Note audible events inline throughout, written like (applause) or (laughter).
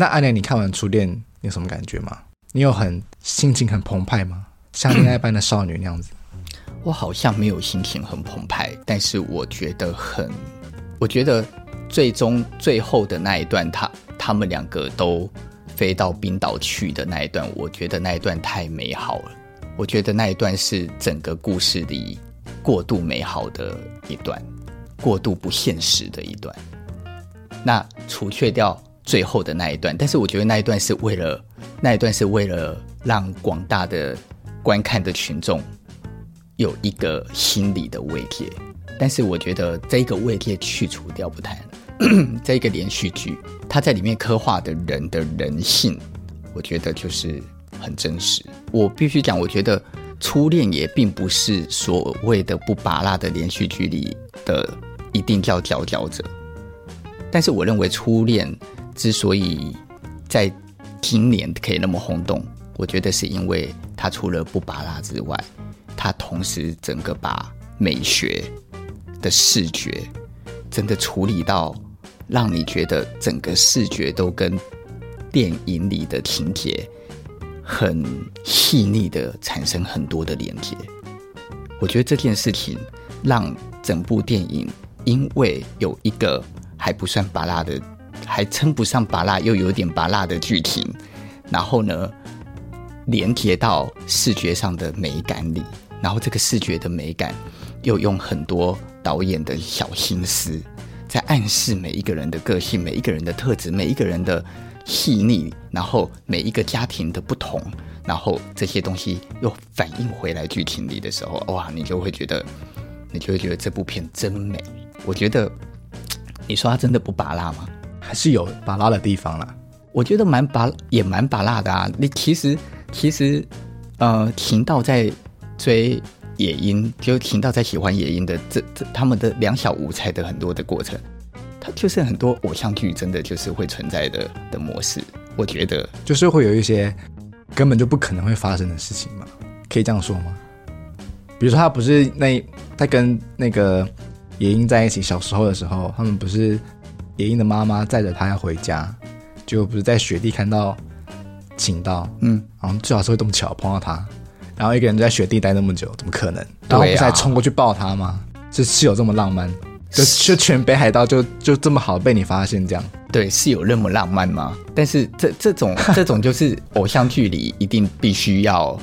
那阿莲，你看完《初恋》你有什么感觉吗？你有很心情很澎湃吗？像恋爱般的少女那样子？(clears throat) 我好像没有心情很澎湃，但是我觉得很，我觉得最终最后的那一段，他他们两个都飞到冰岛去的那一段，我觉得那一段太美好了。我觉得那一段是整个故事里过度美好的一段，过度不现实的一段。那除却掉最后的那一段，但是我觉得那一段是为了那一段是为了让广大的观看的群众有一个心理的慰藉。但是我觉得这一个慰藉去除掉不谈，(clears throat) 这一个连续剧它在里面刻画的人的人性，我觉得就是。很真实，我必须讲，我觉得《初恋》也并不是所谓的不芭乐的连续剧里的一定叫佼佼者。但是，我认为《初恋》之所以在今年可以那么轰动，我觉得是因为它除了不巴拉之外，它同时整个把美学的视觉真的处理到让你觉得整个视觉都跟电影里的情节。很细腻的产生很多的连接，我觉得这件事情让整部电影因为有一个还不算巴拉的，还称不上拔辣又有点拔辣的剧情，然后呢，连接到视觉上的美感里，然后这个视觉的美感又用很多导演的小心思在暗示每一个人的个性、每一个人的特质、每一个人的。细腻，然后每一个家庭的不同，然后这些东西又反映回来剧情里的时候，哇，你就会觉得，你就会觉得这部片真美。我觉得，你说它真的不拔辣吗？还是有芭乐的地方啦。我觉得蛮芭，也蛮芭乐的啊。你其实，其实，呃，秦道在追野樱，就秦道在喜欢野樱的这这他们的两小无猜的很多的过程。它就是很多偶像剧真的就是会存在的的模式，我觉得就是会有一些根本就不可能会发生的事情嘛，可以这样说吗？比如说他不是那他跟那个也英在一起小时候的时候，他们不是也英的妈妈载着他要回家，就不是在雪地看到请到，嗯，然后最好是会这么巧碰到他，然后一个人在雪地待那么久，怎么可能？然后不是还冲过去抱他吗？是是有这么浪漫？就就全北海道就就这么好被你发现这样？对，是有那么浪漫吗？但是这这种这种就是偶像剧里一定必须要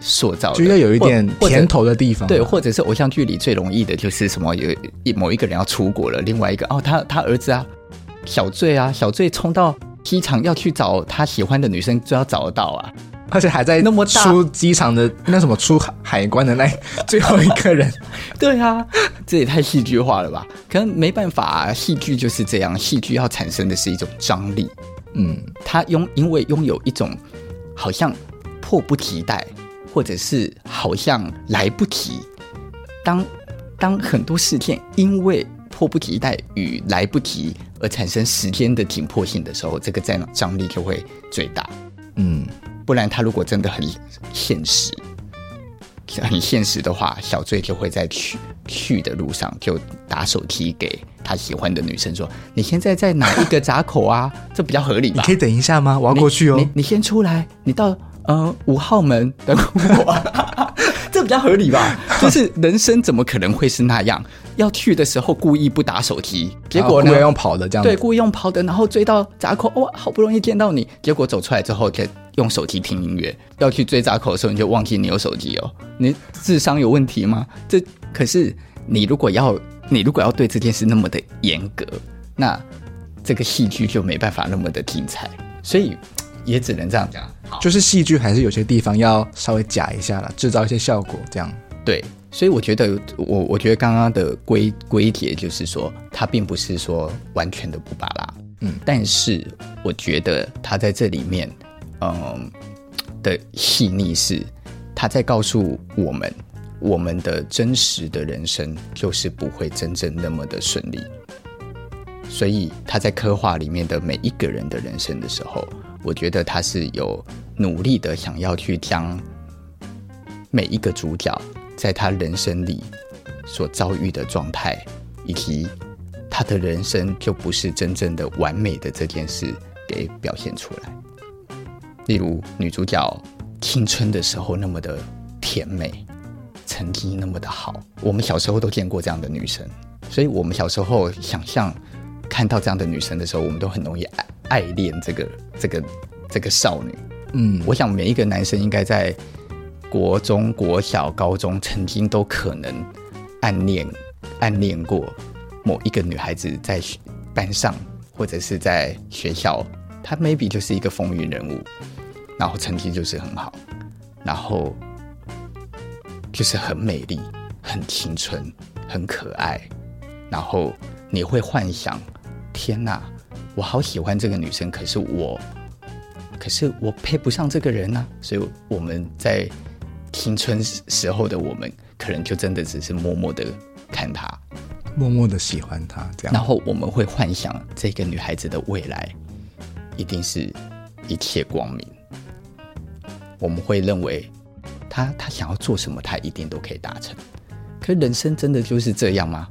塑造的，就要有一点甜头的地方。对，或者是偶像剧里最容易的就是什么有一某一个人要出国了，另外一个哦，他他儿子啊，小醉啊，小醉冲到机场要去找他喜欢的女生，就要找得到啊。而且还在那么出机场的那什么出海关的那 (laughs) 最后一个人，对啊，这也太戏剧化了吧？可能没办法啊，戏剧就是这样，戏剧要产生的是一种张力。嗯，他拥因为拥有一种好像迫不及待，或者是好像来不及。当当很多事件因为迫不及待与来不及而产生时间的紧迫性的时候，这个在张力就会最大。嗯。不然，他如果真的很现实，很现实的话，小醉就会在去去的路上就打手机给他喜欢的女生说：“你现在在哪一个闸口啊？这比较合理吧？你可以等一下吗？我要过去哦。你你，你先出来，你到呃五号门等我，(laughs) 这比较合理吧？(laughs) 就是人生怎么可能会是那样？要去的时候故意不打手机，结果呢？故意用跑的这样子，对，故意用跑的，然后追到闸口，哇，好不容易见到你，结果走出来之后就。用手机听音乐，要去追闸口的时候，你就忘记你有手机哦。你智商有问题吗？这可是你如果要，你如果要对这件事那么的严格，那这个戏剧就没办法那么的精彩。所以也只能这样讲，就是戏剧还是有些地方要稍微假一下了，制造一些效果，这样。对，所以我觉得，我我觉得刚刚的归归结就是说，它并不是说完全的不巴拉，嗯，但是我觉得他在这里面。嗯，的细腻是他在告诉我们，我们的真实的人生就是不会真正那么的顺利。所以他在刻画里面的每一个人的人生的时候，我觉得他是有努力的想要去将每一个主角在他人生里所遭遇的状态，以及他的人生就不是真正的完美的这件事。给表现出来。例如女主角青春的时候那么的甜美，成绩那么的好，我们小时候都见过这样的女生，所以我们小时候想象看到这样的女生的时候，我们都很容易爱爱恋这个这个这个少女。嗯，我想每一个男生应该在国中国小、高中曾经都可能暗恋暗恋过某一个女孩子，在班上或者是在学校，她 maybe 就是一个风云人物。然后成绩就是很好，然后就是很美丽、很青春、很可爱，然后你会幻想：天哪，我好喜欢这个女生，可是我，可是我配不上这个人呢、啊。所以我们在青春时候的我们，可能就真的只是默默的看她，默默的喜欢她这样。然后我们会幻想这个女孩子的未来一定是一切光明。我们会认为他，他他想要做什么，她一定都可以达成。可人生真的就是这样吗？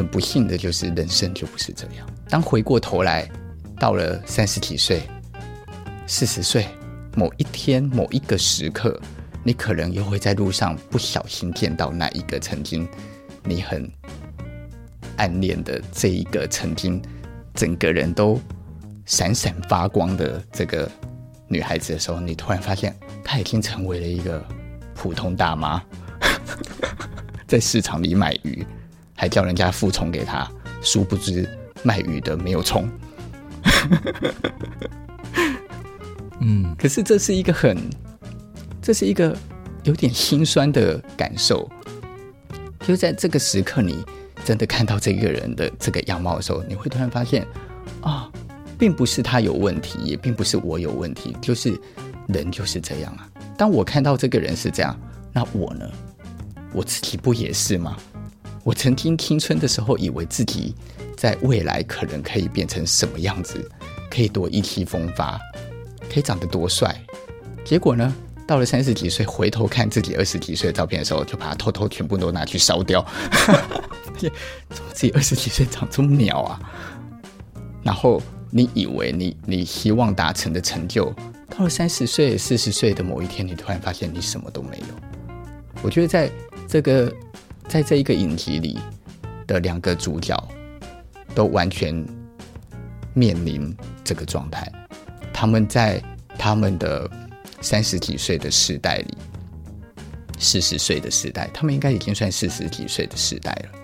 很不幸的就是，人生就不是这样。当回过头来，到了三十几岁、四十岁，某一天、某一个时刻，你可能又会在路上不小心见到那一个曾经你很暗恋的这一个曾经整个人都闪闪发光的这个。女孩子的时候，你突然发现她已经成为了一个普通大妈，(laughs) 在市场里买鱼，还叫人家付钱给他，殊不知卖鱼的没有葱。嗯，可是这是一个很，这是一个有点心酸的感受。就在这个时刻，你真的看到这个人的这个样貌的时候，你会突然发现啊。并不是他有问题，也并不是我有问题，就是人就是这样啊。当我看到这个人是这样，那我呢？我自己不也是吗？我曾经青春的时候，以为自己在未来可能可以变成什么样子，可以多意气风发，可以长得多帅。结果呢，到了三十几岁，回头看自己二十几岁的照片的时候，就把它偷偷全部都拿去烧掉。怎么自己二十几岁长这么鸟啊？然后。你以为你你希望达成的成就，到了三十岁、四十岁的某一天，你突然发现你什么都没有。我觉得在这个在这一个影集里的两个主角，都完全面临这个状态。他们在他们的三十几岁的时代里，四十岁的时代，他们应该已经算四十几岁的时代了，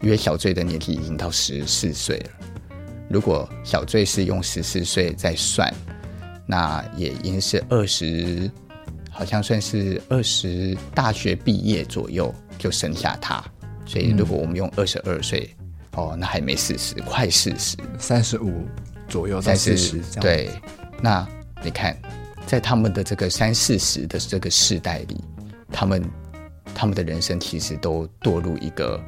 因为小醉的年纪已经到十四岁了。如果小醉是用十四岁在算，那也应是二十，好像算是二十大学毕业左右就生下他。所以如果我们用二十二岁，哦，那还没四十，快四十，三十五左右到四十。对，那你看，在他们的这个三四十的这个世代里，他们他们的人生其实都堕入一个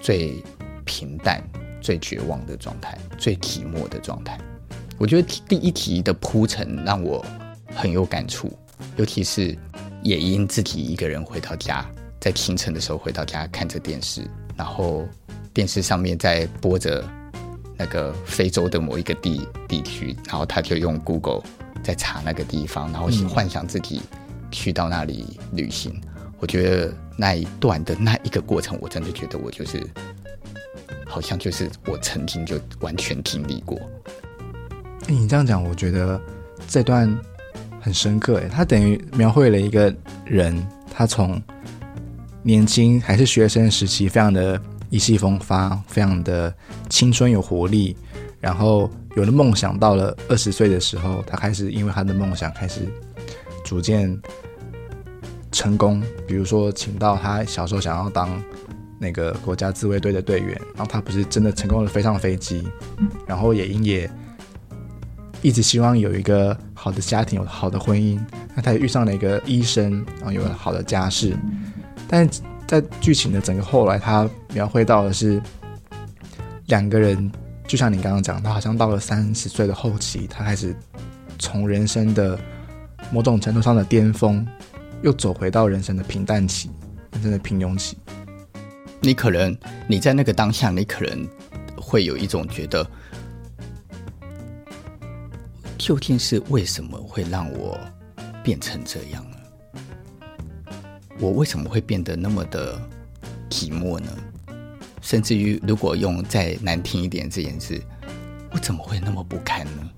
最平淡。最绝望的状态，最寂寞的状态。我觉得第一题的铺陈让我很有感触，尤其是也因自己一个人回到家，在清晨的时候回到家看着电视，然后电视上面在播着那个非洲的某一个地地区，然后他就用 Google 在查那个地方，然后幻想自己去到那里旅行。嗯、我觉得那一段的那一个过程，我真的觉得我就是。好像就是我曾经就完全经历过。欸，你这样讲，我觉得这段很深刻。哎，他等于描绘了一个人，他从年轻还是学生时期，非常的意气风发，非常的青春有活力。然后有了梦想，到了二十岁的时候，他开始因为他的梦想开始逐渐成功。比如说，请到他小时候想要当。那个国家自卫队的队员，然后他不是真的成功的飞上飞机，然后也因也一直希望有一个好的家庭，有好的婚姻。那他也遇上了一个医生，然后有了好的家世。但在剧情的整个后来，他描绘到的是两个人，就像你刚刚讲，他好像到了三十岁的后期，他开始从人生的某种程度上的巅峰，又走回到人生的平淡期，人生的平庸期。你可能你在那个当下，你可能会有一种觉得，究竟是为什么会让我变成这样呢？我为什么会变得那么的寂寞呢？甚至于，如果用再难听一点这件事，我怎么会那么不堪呢？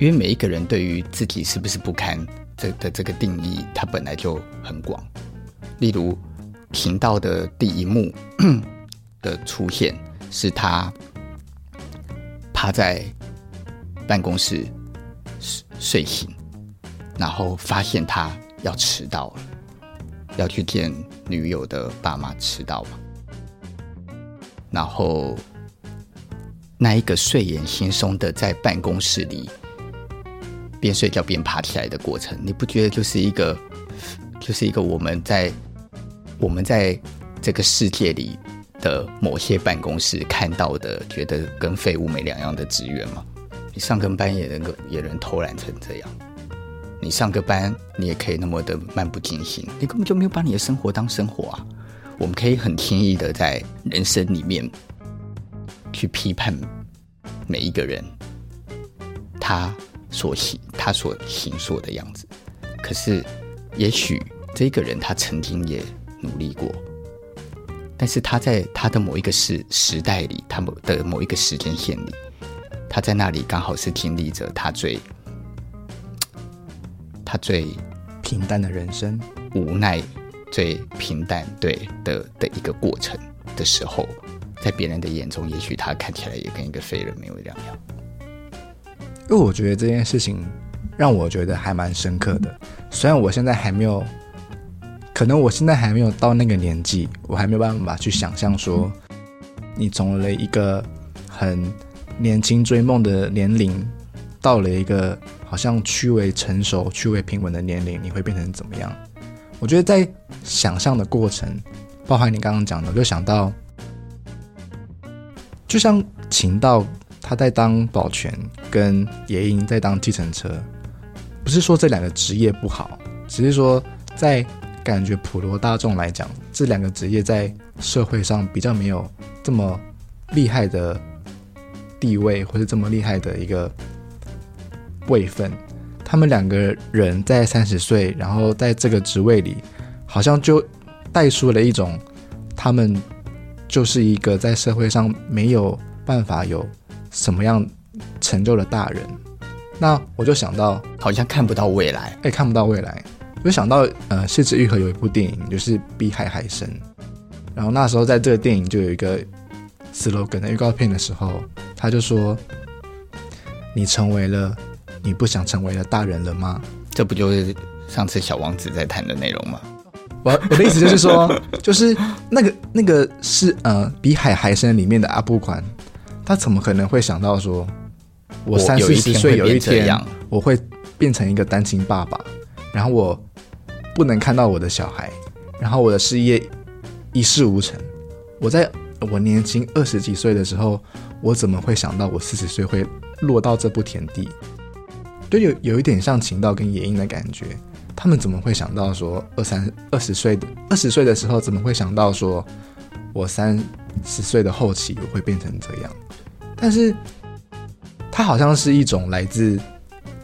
因为每一个人对于自己是不是不堪这的这个定义，它本来就很广。例如，频道的第一幕 (coughs) 的出现，是他趴在办公室睡醒，然后发现他要迟到了，要去见女友的爸妈，迟到嘛。然后，那一个睡眼惺忪的在办公室里边睡觉边爬起来的过程，你不觉得就是一个，就是一个我们在我们在这个世界里的某些办公室看到的，觉得跟废物没两样的职员吗？你上个班也能够也能偷懒成这样，你上个班你也可以那么的漫不经心，你根本就没有把你的生活当生活啊。我们可以很轻易的在人生里面去批判每一个人，他所行他所行说的样子。可是，也许这个人他曾经也努力过，但是他在他的某一个时时代里，他某的某一个时间线里，他在那里刚好是经历着他最 (tsk) 他最平淡的人生，无奈。最平淡对的的一个过程的时候，在别人的眼中，也许他看起来也跟一个废人没有两样。因为我觉得这件事情让我觉得还蛮深刻的。虽然我现在还没有，可能我现在还没有到那个年纪，我还没有办法去想象说，你从了一个很年轻追梦的年龄，到了一个好像趋为成熟、趋为平稳的年龄，你会变成怎么样？我觉得在想象的过程，包含你刚刚讲的，我就想到，就像秦道他在当保全，跟野樱在当计程车，不是说这两个职业不好，只是说在感觉普罗大众来讲，这两个职业在社会上比较没有这么厉害的地位，或是这么厉害的一个位分。他们两个人在三十岁，然后在这个职位里，好像就带出了一种，他们就是一个在社会上没有办法有什么样成就的大人。那我就想到，好像看不到未来，哎，看不到未来。我就想到，呃，是枝裕和有一部电影，就是《碧海海深》。然后那时候在这个电影就有一个 slogan 的预告片的时候，他就说：“你成为了。”你不想成为了大人了吗？这不就是上次小王子在谈的内容吗？我我的意思就是说，就是那个那个是呃，比海还深里面的阿布宽，他怎么可能会想到说，我三四十岁有一天我会变成一个单亲爸爸，然后我不能看到我的小孩，然后我的事业一事无成。我在我年轻二十几岁的时候，我怎么会想到我四十岁会落到这步田地？就有有一点像秦道跟野樱的感觉，他们怎么会想到说二三二十岁的二十岁的时候，怎么会想到说我三十岁的后期我会变成这样？但是，他好像是一种来自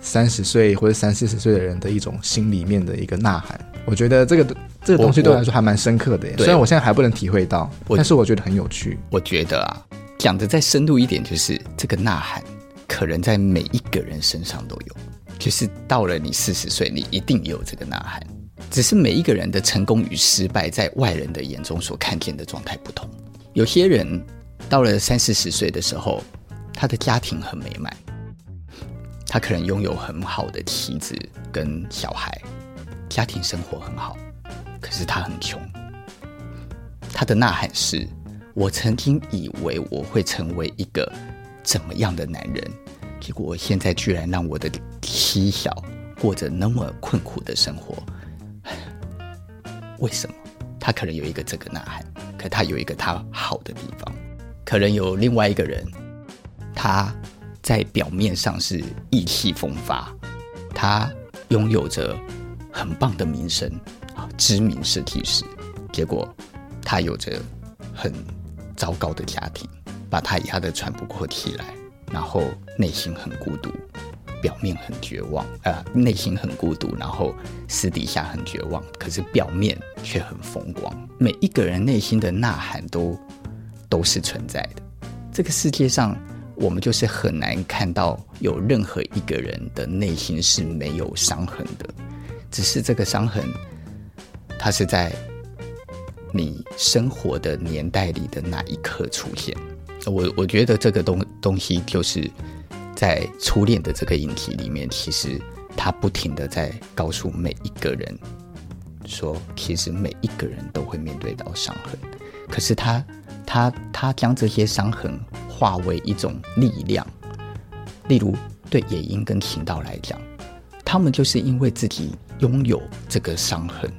三十岁或者三四十岁的人的一种心里面的一个呐喊。我觉得这个这个东西对我来说还蛮深刻的耶，虽然我现在还不能体会到，但是我觉得很有趣。我觉得啊，讲的再深入一点，就是这个呐喊。可能在每一个人身上都有，就是到了你四十岁，你一定有这个呐喊。只是每一个人的成功与失败，在外人的眼中所看见的状态不同。有些人到了三四十岁的时候，他的家庭很美满，他可能拥有很好的妻子跟小孩，家庭生活很好，可是他很穷。他的呐喊是：我曾经以为我会成为一个怎么样的男人？结果现在居然让我的妻小过着那么困苦的生活，(sighs) 为什么？他可能有一个这个呐喊，可他有一个他好的地方，可能有另外一个人，他在表面上是意气风发，他拥有着很棒的名声啊，知名设计师，结果他有着很糟糕的家庭，把他压得喘不过气来。然后内心很孤独，表面很绝望，呃，内心很孤独，然后私底下很绝望，可是表面却很风光。每一个人内心的呐喊都都是存在的。这个世界上，我们就是很难看到有任何一个人的内心是没有伤痕的，只是这个伤痕，它是在你生活的年代里的那一刻出现。我我觉得这个东东西就是。在初恋的这个议题里面，其实他不停的在告诉每一个人说，其实每一个人都会面对到伤痕，可是他他他将这些伤痕化为一种力量。例如，对野樱跟晴道来讲，他们就是因为自己拥有这个伤痕，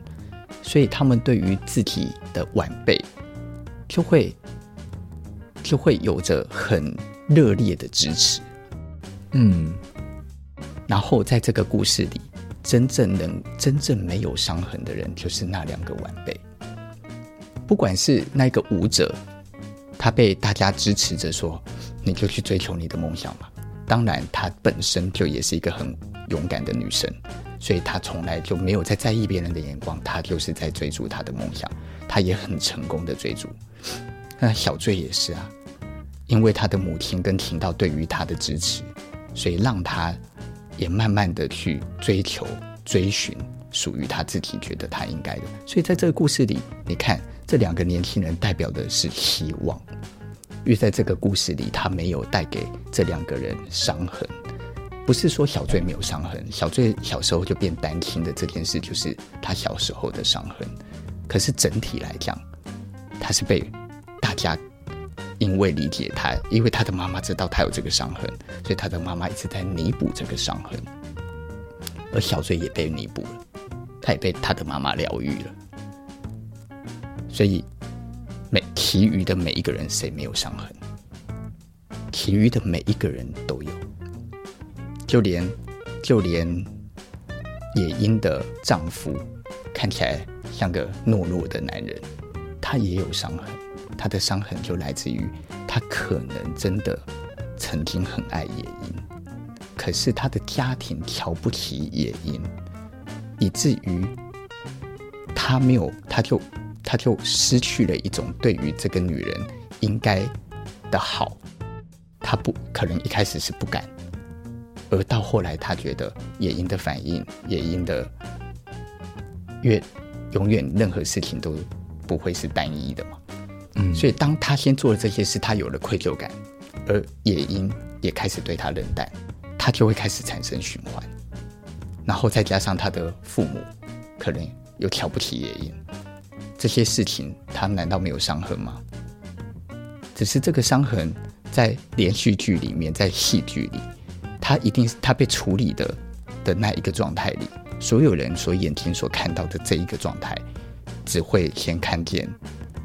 所以他们对于自己的晚辈就会就会有着很热烈的支持。嗯，然后在这个故事里，真正能真正没有伤痕的人，就是那两个晚辈。不管是那个舞者，他被大家支持着说，你就去追求你的梦想吧。当然，她本身就也是一个很勇敢的女生，所以他从来就没有在在意别人的眼光，他就是在追逐他的梦想，他也很成功的追逐。那小醉也是啊，因为他的母亲跟听到对于他的支持。所以让他也慢慢的去追求、追寻属于他自己觉得他应该的。所以在这个故事里，你看这两个年轻人代表的是希望，因为在这个故事里，他没有带给这两个人伤痕。不是说小醉没有伤痕，小醉小时候就变单亲的这件事，就是他小时候的伤痕。可是整体来讲，他是被大家。因为理解他，因为他的妈妈知道他有这个伤痕，所以他的妈妈一直在弥补这个伤痕，而小醉也被弥补了，他也被他的妈妈疗愈了。所以，每其余的每一个人，谁没有伤痕？其余的每一个人都有，就连就连野樱的丈夫看起来像个懦弱的男人，他也有伤痕。他的伤痕就来自于他可能真的曾经很爱野樱，可是他的家庭瞧不起野樱，以至于他没有，他就他就失去了一种对于这个女人应该的好。他不可能一开始是不敢，而到后来他觉得野樱的反应，野樱的越永远任何事情都不会是单一的嘛。嗯，所以当他先做了这些事，他有了愧疚感，而野樱也开始对他冷淡，他就会开始产生循环，然后再加上他的父母可能又瞧不起野樱，这些事情他难道没有伤痕吗？只是这个伤痕在连续剧里面，在戏剧里，他一定是他被处理的的那一个状态里，所有人所眼睛所看到的这一个状态，只会先看见。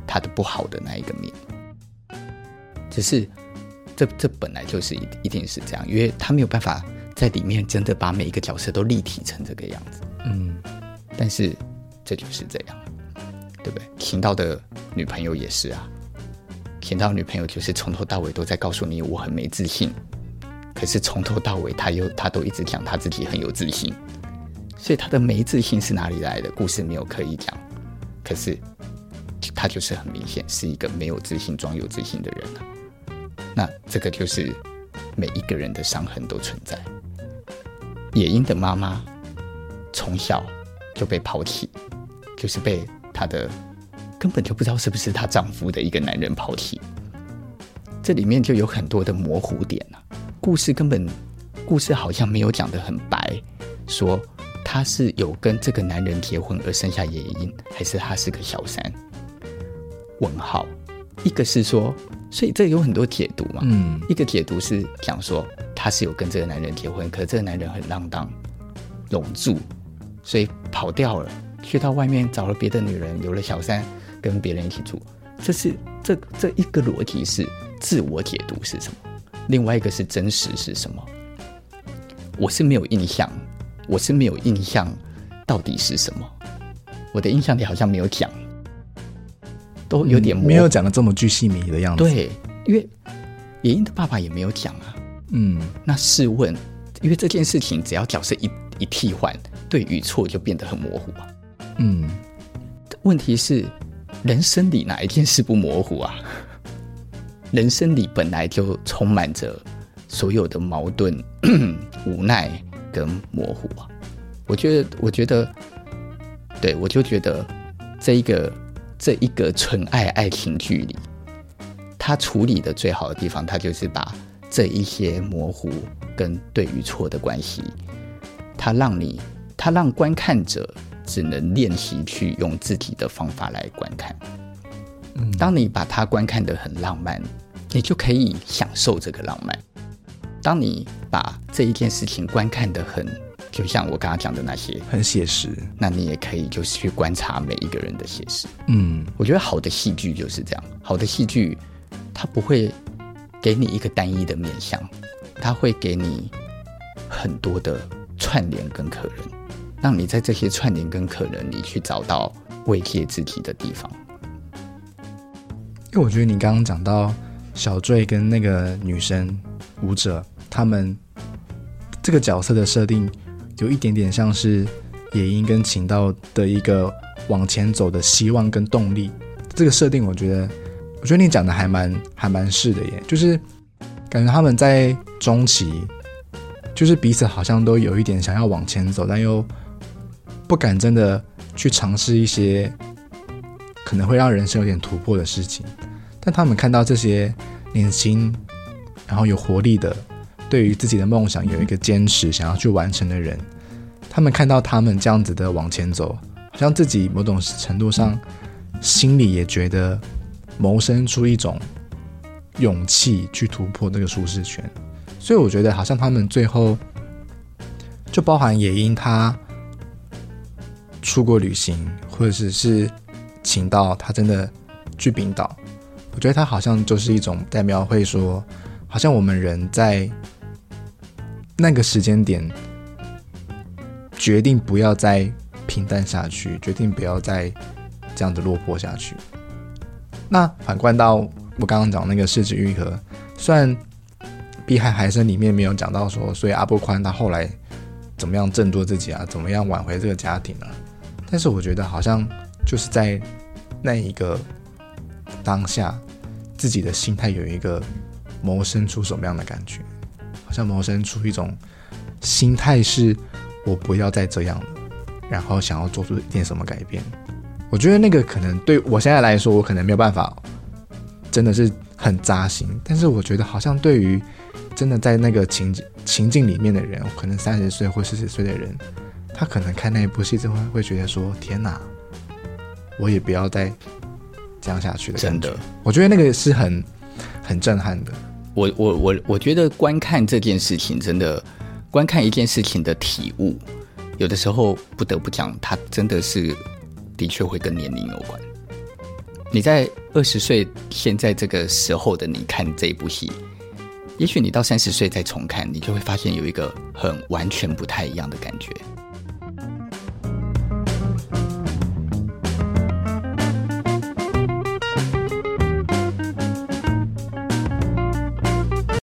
他的不好的那一个面，只是这这本来就是一一定是这样，因为他没有办法在里面真的把每一个角色都立体成这个样子。嗯，但是这就是这样，对不对？晴道的女朋友也是啊，晴道女朋友就是从头到尾都在告诉你我很没自信，可是从头到尾他又他都一直讲他自己很有自信，所以他的没自信是哪里来的？故事没有刻意讲，可是。他就是很明显是一个没有自信装有自信的人啊。那这个就是每一个人的伤痕都存在。野樱的妈妈从小就被抛弃，就是被她的根本就不知道是不是她丈夫的一个男人抛弃。这里面就有很多的模糊点啊。故事根本故事好像没有讲得很白，说他是有跟这个男人结婚而生下野樱，还是他是个小三？问号，一个是说，所以这有很多解读嘛。嗯，一个解读是讲说他是有跟这个男人结婚，可是这个男人很浪荡，笼住，所以跑掉了，去到外面找了别的女人，有了小三，跟别人一起住。这是这这一个逻辑是自我解读是什么？另外一个是真实是什么？我是没有印象，我是没有印象，到底是什么？我的印象里好像没有讲。都有点没有讲的这么具细迷的样子。对，因为野樱的爸爸也没有讲啊。嗯，那试问，因为这件事情只要角色一一替换，对与错就变得很模糊啊。嗯，问题是人生里哪一件事不模糊啊？人生里本来就充满着所有的矛盾、(clears throat) 无奈跟模糊啊。我觉得，我觉得，对，我就觉得这一个这一个纯爱爱情剧里，他处理的最好的地方，他就是把这一些模糊跟对与错的关系，他让你，他让观看者只能练习去用自己的方法来观看。嗯，当你把它观看得很浪漫，你就可以享受这个浪漫。当你把这一件事情观看得很，就像我刚刚讲的那些，很写实，那你也可以就是去观察每一个人的写实。嗯，我觉得好的戏剧就是这样，好的戏剧它不会给你一个单一的面相，它会给你很多的串联跟可能，让你在这些串联跟可能里去找到慰藉自己的地方。因为我觉得你刚刚讲到小坠跟那个女生舞者，他们这个角色的设定。有一点点像是野樱跟晴道的一个往前走的希望跟动力，这个设定我觉得，我觉得你讲的还蛮还蛮是的耶，就是感觉他们在中期，就是彼此好像都有一点想要往前走，但又不敢真的去尝试一些可能会让人生有点突破的事情，但他们看到这些年轻然后有活力的。对于自己的梦想有一个坚持，想要去完成的人，他们看到他们这样子的往前走，好像自己某种程度上心里也觉得萌生出一种勇气去突破那个舒适圈。所以我觉得好像他们最后就包含野樱他出国旅行，或者是是请到他真的去冰岛，我觉得他好像就是一种在描绘说，好像我们人在。那个时间点，决定不要再平淡下去，决定不要再这样子落魄下去。那反观到我刚刚讲那个是枝裕和，虽然《碧海海参》里面没有讲到说，所以阿波宽他后来怎么样振作自己啊，怎么样挽回这个家庭啊，但是我觉得好像就是在那一个当下，自己的心态有一个萌生出什么样的感觉。好像萌生出一种心态，是我不要再这样了，然后想要做出一点什么改变。我觉得那个可能对我现在来说，我可能没有办法，真的是很扎心。但是我觉得，好像对于真的在那个情情境里面的人，可能三十岁或四十岁的人，他可能看那一部戏，之后会觉得说：“天哪，我也不要再这样下去的。”真的，我觉得那个是很很震撼的。我我我我觉得观看这件事情，真的观看一件事情的体悟，有的时候不得不讲，它真的是的确会跟年龄有关。你在二十岁现在这个时候的你看这部戏，也许你到三十岁再重看，你就会发现有一个很完全不太一样的感觉。